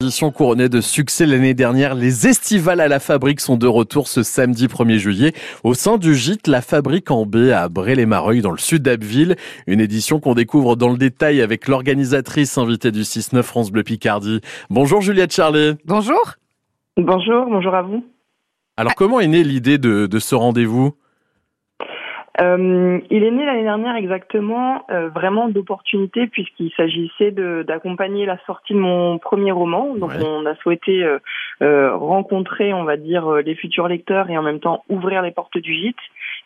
Édition couronnée de succès l'année dernière, les estivales à la fabrique sont de retour ce samedi 1er juillet au sein du gîte La Fabrique en B à Bray-les-Mareuil dans le sud d'Abbeville. Une édition qu'on découvre dans le détail avec l'organisatrice invitée du 6-9 France Bleu Picardie. Bonjour Juliette Charlet. Bonjour. Bonjour, bonjour à vous. Alors comment est née l'idée de, de ce rendez-vous? Euh, il est né l'année dernière exactement, euh, vraiment d'opportunité puisqu'il s'agissait d'accompagner la sortie de mon premier roman. Donc on a souhaité euh, euh, rencontrer, on va dire, les futurs lecteurs et en même temps ouvrir les portes du gîte.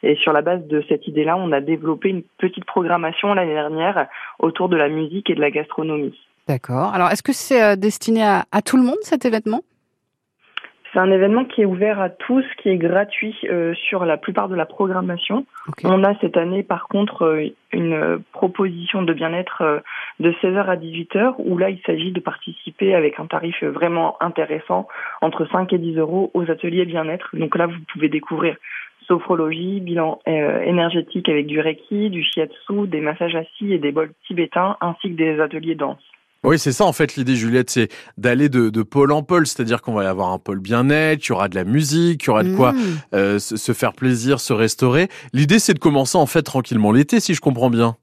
Et sur la base de cette idée-là, on a développé une petite programmation l'année dernière autour de la musique et de la gastronomie. D'accord. Alors est-ce que c'est destiné à, à tout le monde cet événement? C'est un événement qui est ouvert à tous, qui est gratuit euh, sur la plupart de la programmation. On a cette année, par contre, euh, une proposition de bien-être euh, de 16h à 18h, où là, il s'agit de participer avec un tarif vraiment intéressant, entre 5 et 10 euros, aux ateliers bien-être. Donc là, vous pouvez découvrir sophrologie, bilan énergétique avec du reiki, du shiatsu, des massages assis et des bols tibétains, ainsi que des ateliers danse. Oui, c'est ça en fait l'idée, Juliette, c'est d'aller de, de, pôle en pôle, c'est-à-dire qu'on va y avoir un pôle bien-être, il y aura de la musique, il y aura de quoi mmh. euh, se faire plaisir, se restaurer. L'idée, c'est de commencer en fait tranquillement l'été, si je comprends bien.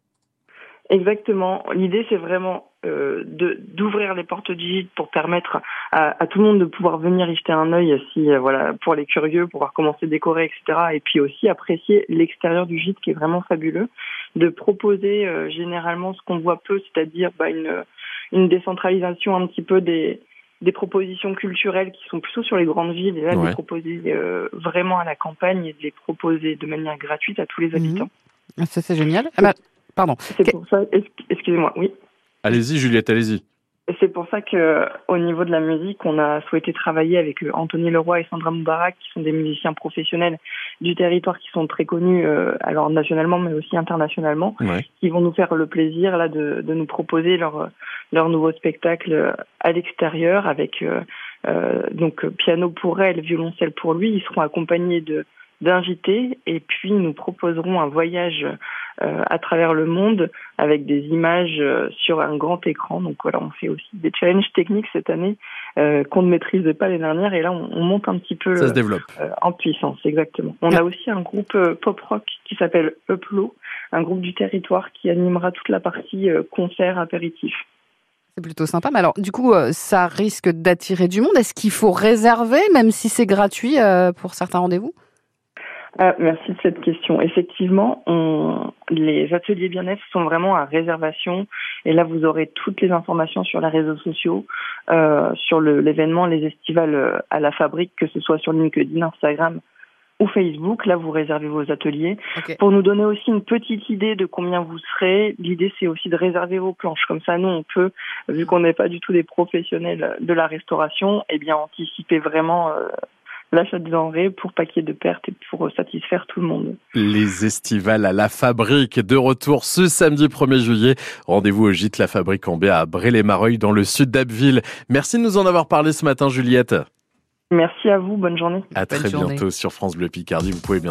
Exactement. L'idée, c'est vraiment euh, d'ouvrir les portes du gîte pour permettre à, tout le monde de pouvoir venir y jeter un œil, si euh, voilà, pour les curieux, pouvoir commencer à décorer, etc. Et puis aussi apprécier l'extérieur du gîte qui est vraiment fabuleux. De proposer euh, généralement ce qu'on voit peu, c'est-à-dire bah, une une décentralisation un petit peu des, des propositions culturelles qui sont plutôt sur les grandes villes et là de les proposer euh, vraiment à la campagne et de les proposer de manière gratuite à tous les mhm. habitants. Ça c'est génial. Ah bah, pardon. C'est pour ça. Excusez-moi. Oui. Allez-y Juliette, allez-y. C'est pour ça que, au niveau de la musique, on a souhaité travailler avec euh, Anthony Leroy et Sandra Moubarak, qui sont des musiciens professionnels du territoire, qui sont très connus, euh, alors nationalement, mais aussi internationalement, qui vont nous faire le plaisir là de, de nous proposer leur leur nouveau spectacle à l'extérieur avec euh, donc piano pour elle, violoncelle pour lui. Ils seront accompagnés de d'invités et puis nous proposerons un voyage euh, à travers le monde avec des images euh, sur un grand écran. Donc voilà, on fait aussi des challenges techniques cette année euh, qu'on ne maîtrisait pas l'année dernière et là on, on, monte un petit peu Ça se développe. en puissance, exactement. On a aussi un groupe pop rock qui s'appelle Uplo, un groupe du territoire qui animera toute la partie concert apéritif. C'est plutôt sympa. Mais alors, du coup, ça risque d'attirer du monde. Est-ce qu'il faut réserver, même si c'est gratuit pour certains rendez-vous? Ah, merci de cette question. Effectivement, on, les ateliers bien-être sont vraiment à réservation. Et là, vous aurez toutes les informations sur les réseaux sociaux, euh, sur l'événement Les Estivales euh, à la Fabrique, que ce soit sur LinkedIn, Instagram ou Facebook. Là, vous réservez vos ateliers. Pour nous donner aussi une petite idée de combien vous serez, l'idée, c'est aussi de réserver vos planches. Comme ça, nous, on peut, vu qu'on n'est pas du tout des professionnels de la restauration, eh bien, anticiper vraiment euh, l'achat de denrées pour pas qu'il y ait de pertes et pour satisfaire tout le monde. Les estivales à la fabrique de retour ce samedi 1er juillet. Rendez-vous au gîte La Fabrique en B à Bray-les-Mareuil dans le sud d'Abbeville. Merci de nous en avoir parlé ce matin Juliette. Merci à vous, bonne journée. À très bientôt sur France Bleu Picardie. Vous pouvez bien